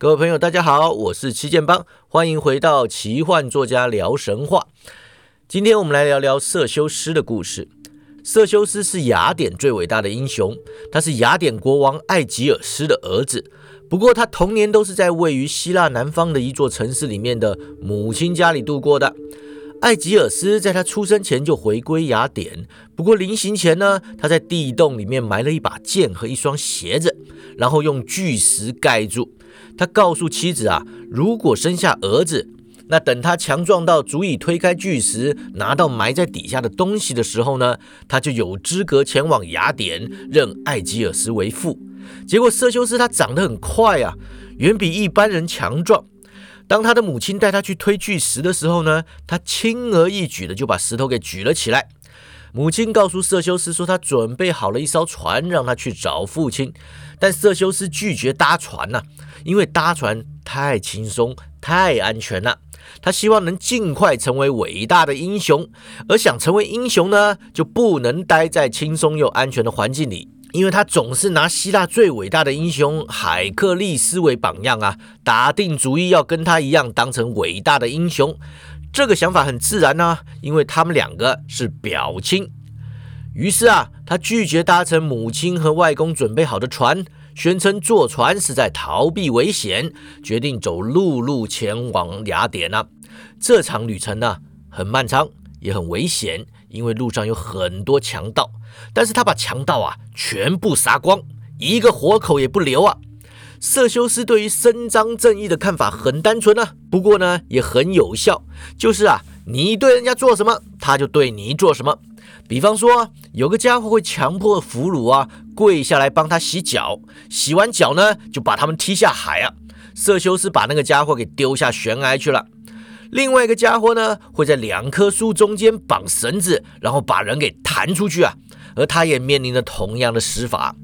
各位朋友，大家好，我是七剑帮，欢迎回到奇幻作家聊神话。今天我们来聊聊色修斯的故事。色修斯是雅典最伟大的英雄，他是雅典国王艾吉尔斯的儿子。不过他童年都是在位于希腊南方的一座城市里面的母亲家里度过的。艾吉尔斯在他出生前就回归雅典，不过临行前呢，他在地洞里面埋了一把剑和一双鞋子，然后用巨石盖住。他告诉妻子啊，如果生下儿子，那等他强壮到足以推开巨石，拿到埋在底下的东西的时候呢，他就有资格前往雅典认艾吉尔斯为父。结果色修斯他长得很快啊，远比一般人强壮。当他的母亲带他去推巨石的时候呢，他轻而易举的就把石头给举了起来。母亲告诉色修斯说，他准备好了一艘船，让他去找父亲。但色修斯拒绝搭船呐，因为搭船太轻松、太安全了。他希望能尽快成为伟大的英雄，而想成为英雄呢，就不能待在轻松又安全的环境里，因为他总是拿希腊最伟大的英雄海克力斯为榜样啊，打定主意要跟他一样当成伟大的英雄。这个想法很自然呢，因为他们两个是表亲。于是啊，他拒绝搭乘母亲和外公准备好的船，宣称坐船是在逃避危险，决定走陆路前往雅典啊。这场旅程呢，很漫长，也很危险，因为路上有很多强盗。但是他把强盗啊全部杀光，一个活口也不留啊。色修斯对于伸张正义的看法很单纯啊，不过呢也很有效，就是啊，你对人家做什么，他就对你做什么。比方说，有个家伙会强迫俘虏啊跪下来帮他洗脚，洗完脚呢就把他们踢下海啊。色修斯把那个家伙给丢下悬崖去了。另外一个家伙呢会在两棵树中间绑绳子，然后把人给弹出去啊，而他也面临着同样的死法。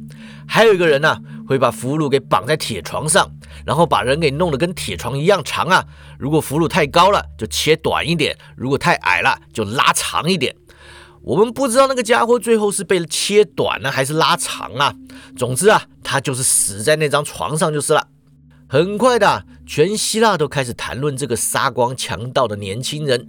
还有一个人呢，会把俘虏给绑在铁床上，然后把人给弄得跟铁床一样长啊。如果俘虏太高了，就切短一点；如果太矮了，就拉长一点。我们不知道那个家伙最后是被切短呢还是拉长啊。总之啊，他就是死在那张床上就是了。很快的，全希腊都开始谈论这个杀光强盗的年轻人。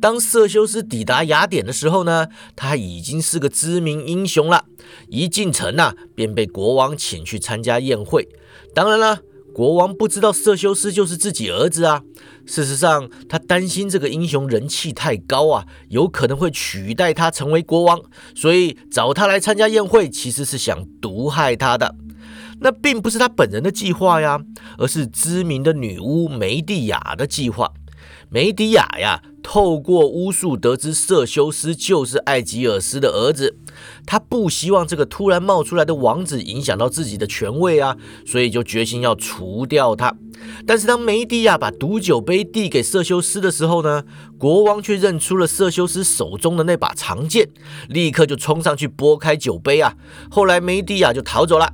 当色修斯抵达雅典的时候呢，他已经是个知名英雄了。一进城呢，便被国王请去参加宴会。当然了，国王不知道色修斯就是自己儿子啊。事实上，他担心这个英雄人气太高啊，有可能会取代他成为国王，所以找他来参加宴会，其实是想毒害他的。那并不是他本人的计划呀，而是知名的女巫梅蒂亚的计划。梅迪亚呀，透过巫术得知色修斯就是艾吉尔斯的儿子，他不希望这个突然冒出来的王子影响到自己的权位啊，所以就决心要除掉他。但是当梅迪亚把毒酒杯递给色修斯的时候呢，国王却认出了色修斯手中的那把长剑，立刻就冲上去拨开酒杯啊。后来梅迪亚就逃走了。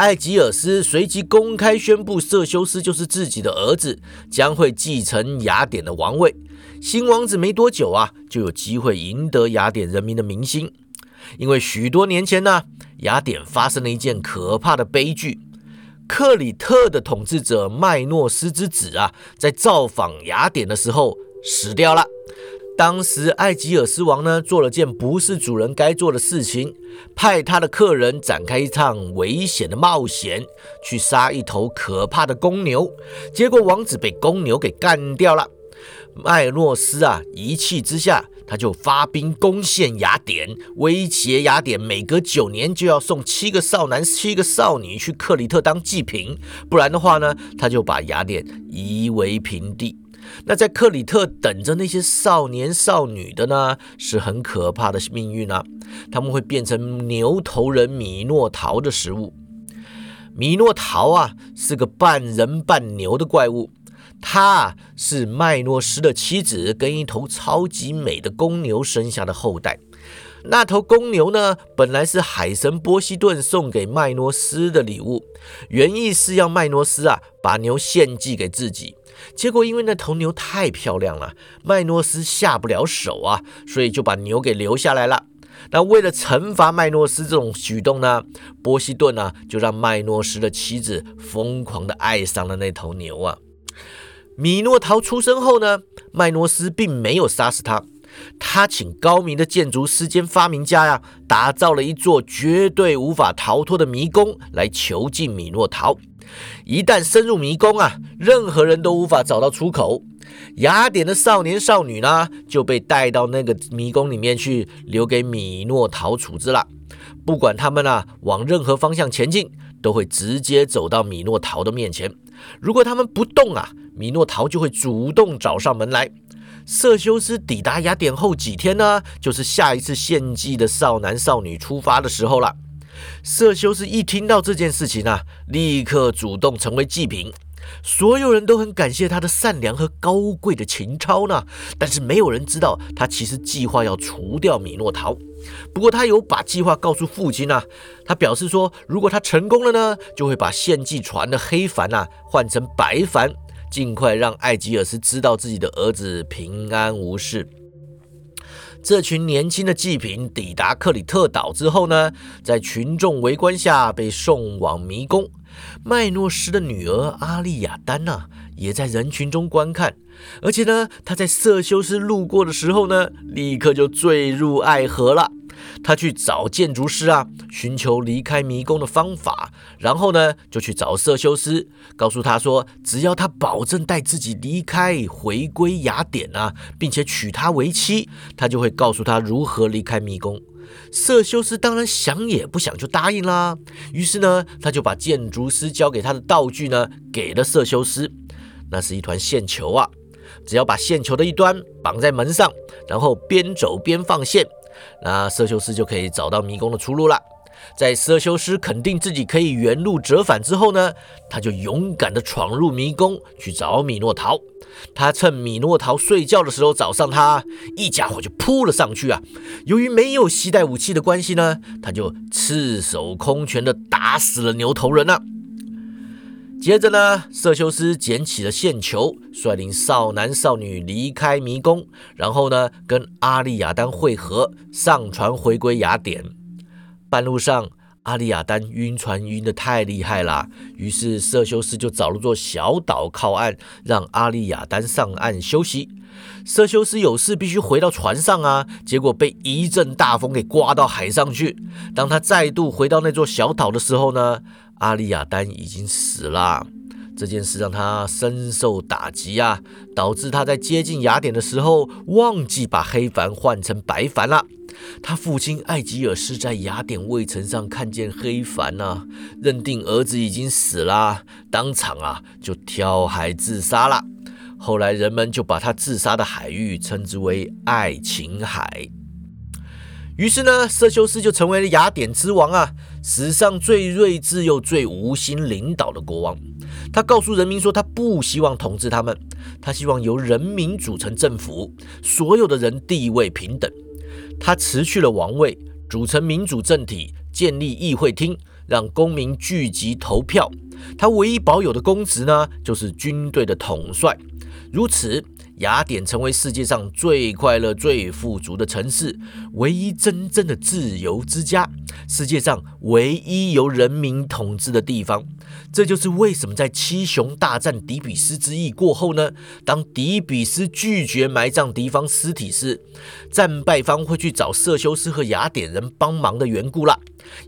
艾吉尔斯随即公开宣布，色修斯就是自己的儿子，将会继承雅典的王位。新王子没多久啊，就有机会赢得雅典人民的民心。因为许多年前呢，雅典发生了一件可怕的悲剧：克里特的统治者麦诺斯之子啊，在造访雅典的时候死掉了。当时艾吉尔斯王呢做了件不是主人该做的事情，派他的客人展开一场危险的冒险，去杀一头可怕的公牛。结果王子被公牛给干掉了。麦诺斯啊一气之下，他就发兵攻陷雅典，威胁雅典每隔九年就要送七个少男、七个少女去克里特当祭品，不然的话呢，他就把雅典夷为平地。那在克里特等着那些少年少女的呢，是很可怕的命运啊！他们会变成牛头人米诺陶的食物。米诺陶啊，是个半人半牛的怪物，他是麦诺斯的妻子跟一头超级美的公牛生下的后代。那头公牛呢，本来是海神波西顿送给麦诺斯的礼物，原意是要麦诺斯啊把牛献祭给自己。结果因为那头牛太漂亮了，麦诺斯下不了手啊，所以就把牛给留下来了。那为了惩罚麦诺斯这种举动呢，波西顿呢就让麦诺斯的妻子疯狂的爱上了那头牛啊。米诺陶出生后呢，麦诺斯并没有杀死他，他请高明的建筑师兼发明家呀，打造了一座绝对无法逃脱的迷宫来囚禁米诺陶。一旦深入迷宫啊，任何人都无法找到出口。雅典的少年少女呢，就被带到那个迷宫里面去，留给米诺陶处置了。不管他们啊往任何方向前进，都会直接走到米诺陶的面前。如果他们不动啊，米诺陶就会主动找上门来。瑟修斯抵达雅典后几天呢，就是下一次献祭的少男少女出发的时候了。色修斯一听到这件事情啊，立刻主动成为祭品。所有人都很感谢他的善良和高贵的情操呢，但是没有人知道他其实计划要除掉米诺陶。不过他有把计划告诉父亲啊，他表示说，如果他成功了呢，就会把献祭船的黑帆啊换成白帆，尽快让艾吉尔斯知道自己的儿子平安无事。这群年轻的祭品抵达克里特岛之后呢，在群众围观下被送往迷宫。麦诺斯的女儿阿丽亚丹娜也在人群中观看，而且呢，她在色修斯路过的时候呢，立刻就坠入爱河了。他去找建筑师啊，寻求离开迷宫的方法，然后呢，就去找色修斯，告诉他说，只要他保证带自己离开，回归雅典啊，并且娶她为妻，他就会告诉他如何离开迷宫。色修斯当然想也不想就答应啦。于是呢，他就把建筑师交给他的道具呢，给了色修斯。那是一团线球啊，只要把线球的一端绑在门上，然后边走边放线。那瑟修斯就可以找到迷宫的出路了。在瑟修斯肯定自己可以原路折返之后呢，他就勇敢地闯入迷宫去找米诺陶。他趁米诺陶睡觉的时候找上他，一家伙就扑了上去啊！由于没有携带武器的关系呢，他就赤手空拳地打死了牛头人了。接着呢，瑟修斯捡起了线球，率领少男少女离开迷宫，然后呢，跟阿利亚丹会合，上船回归雅典。半路上，阿利亚丹晕船晕得太厉害了，于是瑟修斯就找了座小岛靠岸，让阿利亚丹上岸休息。瑟修斯有事必须回到船上啊，结果被一阵大风给刮到海上去。当他再度回到那座小岛的时候呢？阿利亚丹已经死了，这件事让他深受打击啊，导致他在接近雅典的时候忘记把黑帆换成白帆了。他父亲艾吉尔斯在雅典卫城上看见黑帆呢，认定儿子已经死了，当场啊就跳海自杀了。后来人们就把他自杀的海域称之为爱琴海。于是呢，瑟修斯就成为了雅典之王啊。史上最睿智又最无心领导的国王，他告诉人民说，他不希望统治他们，他希望由人民组成政府，所有的人地位平等。他辞去了王位，组成民主政体，建立议会厅，让公民聚集投票。他唯一保有的公职呢，就是军队的统帅。如此。雅典成为世界上最快乐、最富足的城市，唯一真正的自由之家，世界上唯一由人民统治的地方。这就是为什么在七雄大战底比斯之役过后呢？当底比斯拒绝埋葬敌方尸体时，战败方会去找瑟修斯和雅典人帮忙的缘故啦。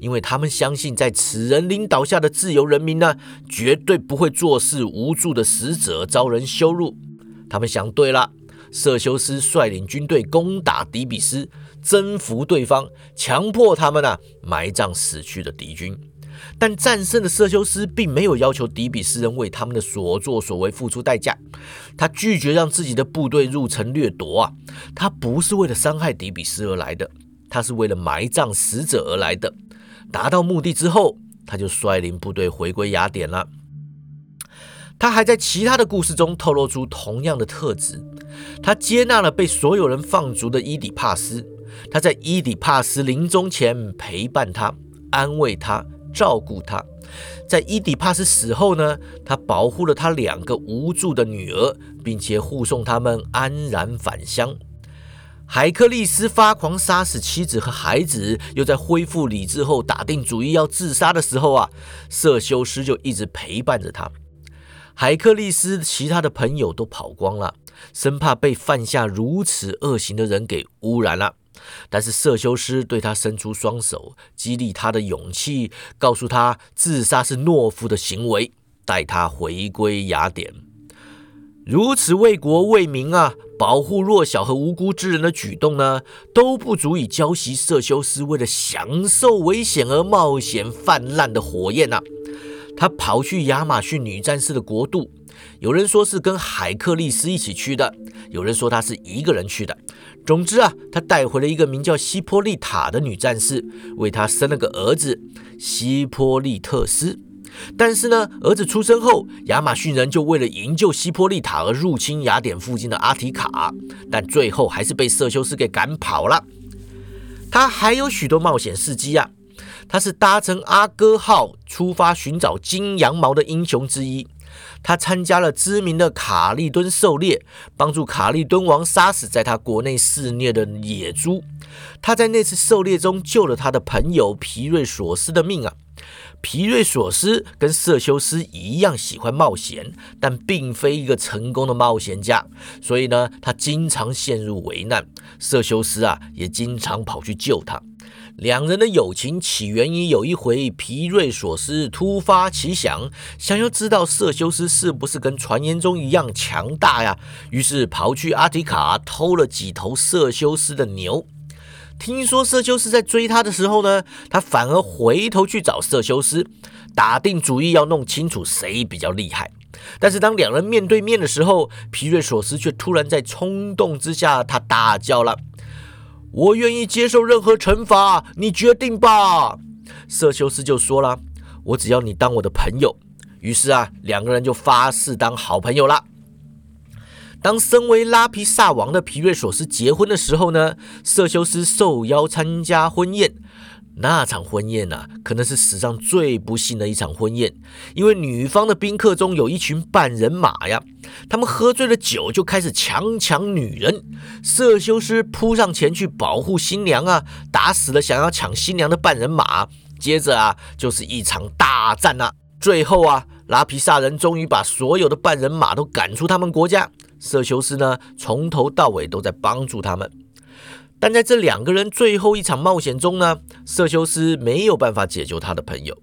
因为他们相信，在此人领导下的自由人民呢，绝对不会做事无助的使者遭人羞辱。他们想对了，瑟修斯率领军队攻打底比斯，征服对方，强迫他们啊埋葬死去的敌军。但战胜的瑟修斯并没有要求底比斯人为他们的所作所为付出代价，他拒绝让自己的部队入城掠夺啊！他不是为了伤害底比斯而来的，他是为了埋葬死者而来的。达到目的之后，他就率领部队回归雅典了。他还在其他的故事中透露出同样的特质。他接纳了被所有人放逐的伊底帕斯。他在伊底帕斯临终前陪伴他、安慰他、照顾他。在伊底帕斯死后呢，他保护了他两个无助的女儿，并且护送他们安然返乡。海克利斯发狂杀死妻子和孩子，又在恢复理智后打定主意要自杀的时候啊，瑟修斯就一直陪伴着他。海克利斯其他的朋友都跑光了，生怕被犯下如此恶行的人给污染了。但是色修斯对他伸出双手，激励他的勇气，告诉他自杀是懦夫的行为，带他回归雅典。如此为国为民啊，保护弱小和无辜之人的举动呢，都不足以浇熄色修斯为了享受危险而冒险泛滥的火焰呐。他跑去亚马逊女战士的国度，有人说是跟海克利斯一起去的，有人说他是一个人去的。总之啊，他带回了一个名叫西波利塔的女战士，为他生了个儿子西波利特斯。但是呢，儿子出生后，亚马逊人就为了营救西波利塔而入侵雅典附近的阿提卡，但最后还是被瑟修斯给赶跑了。他还有许多冒险事迹啊，他是搭乘阿哥号出发寻找金羊毛的英雄之一。他参加了知名的卡利敦狩猎，帮助卡利敦王杀死在他国内肆虐的野猪。他在那次狩猎中救了他的朋友皮瑞索斯的命啊。皮瑞索斯跟瑟修斯一样喜欢冒险，但并非一个成功的冒险家，所以呢，他经常陷入危难。瑟修斯啊，也经常跑去救他。两人的友情起源于有一回，皮瑞索斯突发奇想，想要知道色修斯是不是跟传言中一样强大呀，于是跑去阿提卡偷了几头色修斯的牛。听说色修斯在追他的时候呢，他反而回头去找色修斯，打定主意要弄清楚谁比较厉害。但是当两人面对面的时候，皮瑞索斯却突然在冲动之下，他大叫了：“我愿意接受任何惩罚，你决定吧。”色修斯就说了：“我只要你当我的朋友。”于是啊，两个人就发誓当好朋友了。当身为拉皮萨王的皮瑞索斯结婚的时候呢，色修斯受邀参加婚宴。那场婚宴啊，可能是史上最不幸的一场婚宴，因为女方的宾客中有一群半人马呀，他们喝醉了酒就开始强抢女人。瑟修斯扑上前去保护新娘啊，打死了想要抢新娘的半人马。接着啊，就是一场大战啊，最后啊，拉皮萨人终于把所有的半人马都赶出他们国家。瑟修斯呢，从头到尾都在帮助他们，但在这两个人最后一场冒险中呢，瑟修斯没有办法解救他的朋友。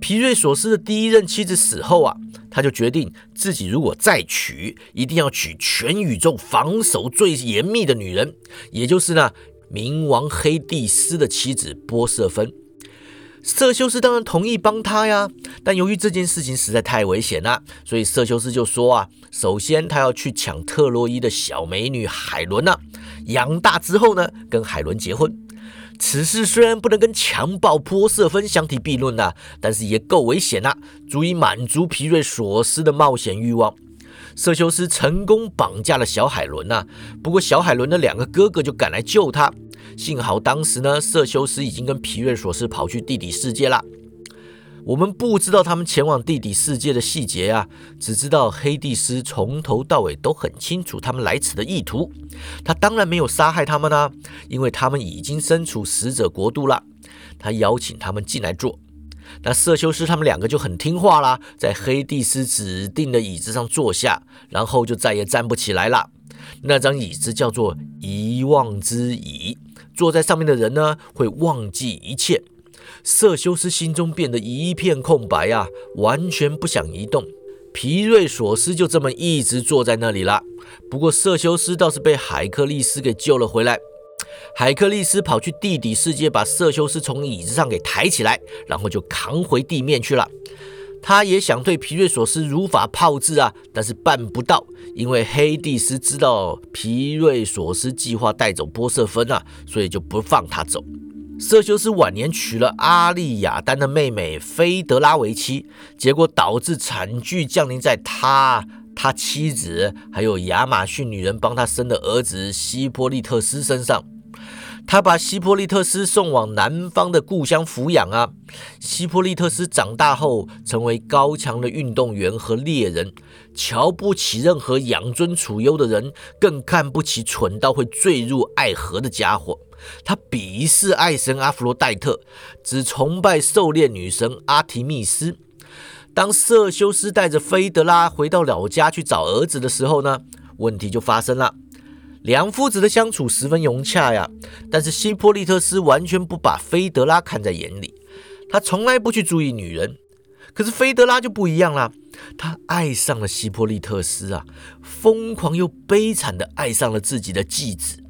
皮瑞索斯的第一任妻子死后啊，他就决定自己如果再娶，一定要娶全宇宙防守最严密的女人，也就是呢，冥王黑帝斯的妻子波瑟芬。瑟修斯当然同意帮他呀，但由于这件事情实在太危险了，所以瑟修斯就说啊，首先他要去抢特洛伊的小美女海伦呐，养大之后呢，跟海伦结婚。此事虽然不能跟强暴波瑟芬相提并论呐，但是也够危险呐，足以满足皮瑞索斯的冒险欲望。瑟修斯成功绑架了小海伦呐，不过小海伦的两个哥哥就赶来救他。幸好当时呢，瑟修斯已经跟皮瑞索斯跑去地底世界了。我们不知道他们前往地底世界的细节啊，只知道黑帝斯从头到尾都很清楚他们来此的意图。他当然没有杀害他们啊，因为他们已经身处死者国度了。他邀请他们进来坐，那瑟修斯他们两个就很听话啦，在黑帝斯指定的椅子上坐下，然后就再也站不起来了。那张椅子叫做遗忘之椅。坐在上面的人呢，会忘记一切。瑟修斯心中变得一片空白啊，完全不想移动。皮瑞索斯就这么一直坐在那里了。不过瑟修斯倒是被海克利斯给救了回来。海克利斯跑去地底世界，把瑟修斯从椅子上给抬起来，然后就扛回地面去了。他也想对皮瑞索斯如法炮制啊，但是办不到，因为黑帝斯知道皮瑞索斯计划带走波瑟芬啊，所以就不放他走。瑟修斯晚年娶了阿利亚丹的妹妹菲德拉为妻，结果导致惨剧降临在他、他妻子还有亚马逊女人帮他生的儿子希波利特斯身上。他把希波利特斯送往南方的故乡抚养啊。希波利特斯长大后成为高强的运动员和猎人，瞧不起任何养尊处优的人，更看不起蠢到会坠入爱河的家伙。他鄙视爱神阿弗罗戴特，只崇拜狩猎女神阿提密斯。当瑟修斯带着菲德拉回到老家去找儿子的时候呢，问题就发生了。两父子的相处十分融洽呀，但是希波利特斯完全不把菲德拉看在眼里，他从来不去注意女人。可是菲德拉就不一样啦，他爱上了希波利特斯啊，疯狂又悲惨的爱上了自己的继子。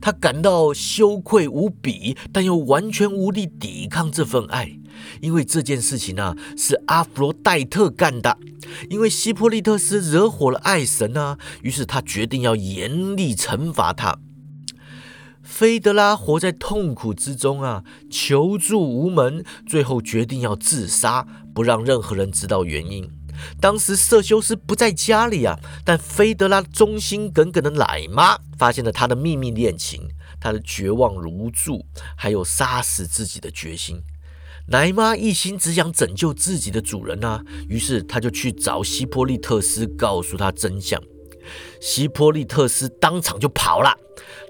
他感到羞愧无比，但又完全无力抵抗这份爱，因为这件事情呢是阿弗罗戴特干的，因为希波利特斯惹火了爱神啊，于是他决定要严厉惩罚他。菲德拉活在痛苦之中啊，求助无门，最后决定要自杀，不让任何人知道原因。当时瑟修斯不在家里啊，但菲德拉忠心耿耿的奶妈发现了他的秘密恋情，他的绝望如注，还有杀死自己的决心。奶妈一心只想拯救自己的主人啊，于是他就去找希波利特斯，告诉他真相。希波利特斯当场就跑了。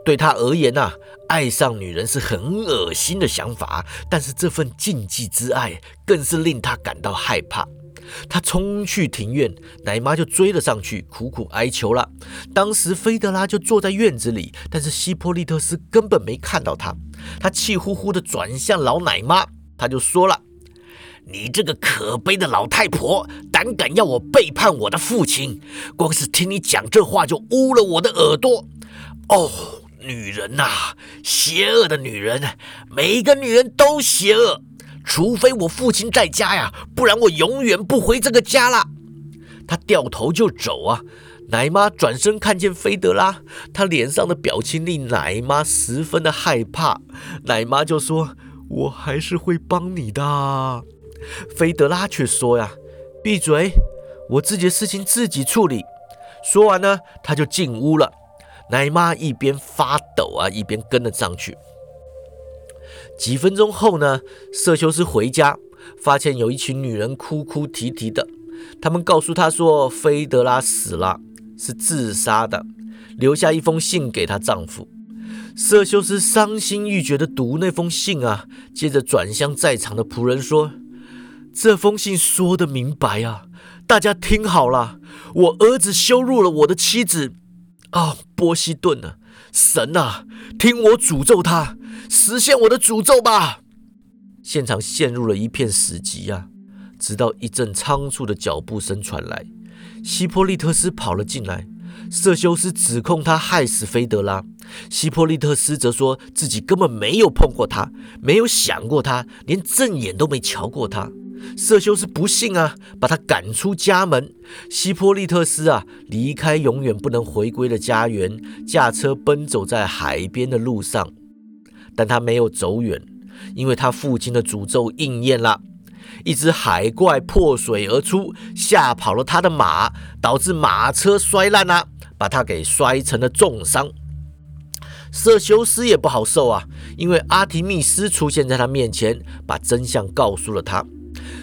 对他而言呐，爱上女人是很恶心的想法，但是这份禁忌之爱更是令他感到害怕。他冲去庭院，奶妈就追了上去，苦苦哀求了。当时菲德拉就坐在院子里，但是希波利特斯根本没看到他。他气呼呼地转向老奶妈，他就说了：“你这个可悲的老太婆，胆敢要我背叛我的父亲！光是听你讲这话就污了我的耳朵。哦，女人呐，邪恶的女人，每一个女人都邪恶。”除非我父亲在家呀，不然我永远不回这个家了。他掉头就走啊。奶妈转身看见菲德拉，他脸上的表情令奶妈十分的害怕。奶妈就说：“我还是会帮你的。”菲德拉却说：“呀，闭嘴，我自己的事情自己处理。”说完呢，他就进屋了。奶妈一边发抖啊，一边跟了上去。几分钟后呢，瑟修斯回家，发现有一群女人哭哭啼啼的。他们告诉他说，菲德拉死了，是自杀的，留下一封信给她丈夫。瑟修斯伤心欲绝地读那封信啊，接着转向在场的仆人说：“这封信说的明白啊，大家听好了，我儿子羞辱了我的妻子。啊，波西顿啊，神啊，听我诅咒他。”实现我的诅咒吧！现场陷入了一片死寂啊！直到一阵仓促的脚步声传来，希波利特斯跑了进来。瑟修斯指控他害死菲德拉，希波利特斯则说自己根本没有碰过他，没有想过他，连正眼都没瞧过他。瑟修斯不信啊，把他赶出家门。希波利特斯啊，离开永远不能回归的家园，驾车奔走在海边的路上。但他没有走远，因为他父亲的诅咒应验了。一只海怪破水而出，吓跑了他的马，导致马车摔烂了，把他给摔成了重伤。瑟修斯也不好受啊，因为阿提密斯出现在他面前，把真相告诉了他。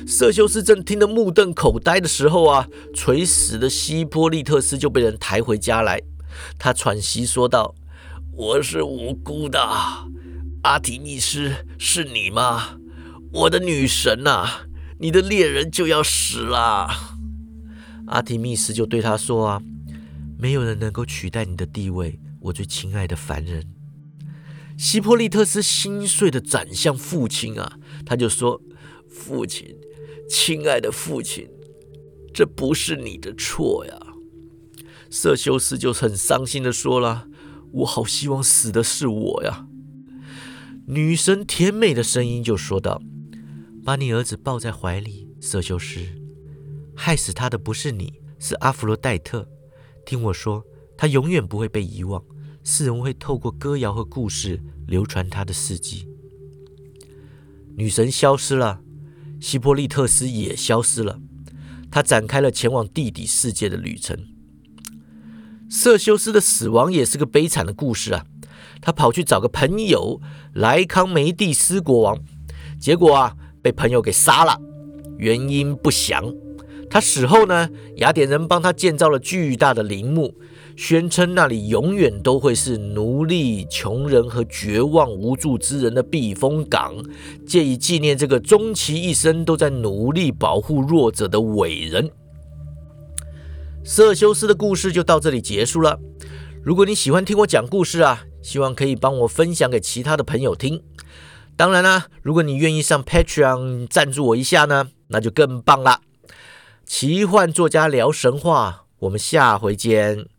瑟修斯正听得目瞪口呆的时候啊，垂死的希波利特斯就被人抬回家来。他喘息说道：“我是无辜的。”阿提密斯是你吗？我的女神呐！你的猎人就要死了。阿提密斯就对他说：“啊，没有人能够取代你的地位，我最亲爱的凡人。”希波利特斯心碎的转向父亲啊，他就说：“父亲，亲爱的父亲，这不是你的错呀。”瑟修斯就很伤心的说了：“我好希望死的是我呀。”女神甜美的声音就说道：“把你儿子抱在怀里，瑟修斯。害死他的不是你，是阿弗罗戴特。听我说，他永远不会被遗忘。世人会透过歌谣和故事流传他的事迹。”女神消失了，希波利特斯也消失了。他展开了前往地底世界的旅程。瑟修斯的死亡也是个悲惨的故事啊。他跑去找个朋友莱康梅蒂斯国王，结果啊，被朋友给杀了，原因不详。他死后呢，雅典人帮他建造了巨大的陵墓，宣称那里永远都会是奴隶、穷人和绝望无助之人的避风港，借以纪念这个终其一生都在努力保护弱者的伟人。色修斯的故事就到这里结束了。如果你喜欢听我讲故事啊，希望可以帮我分享给其他的朋友听。当然啦，如果你愿意上 Patreon 赞助我一下呢，那就更棒啦。奇幻作家聊神话，我们下回见。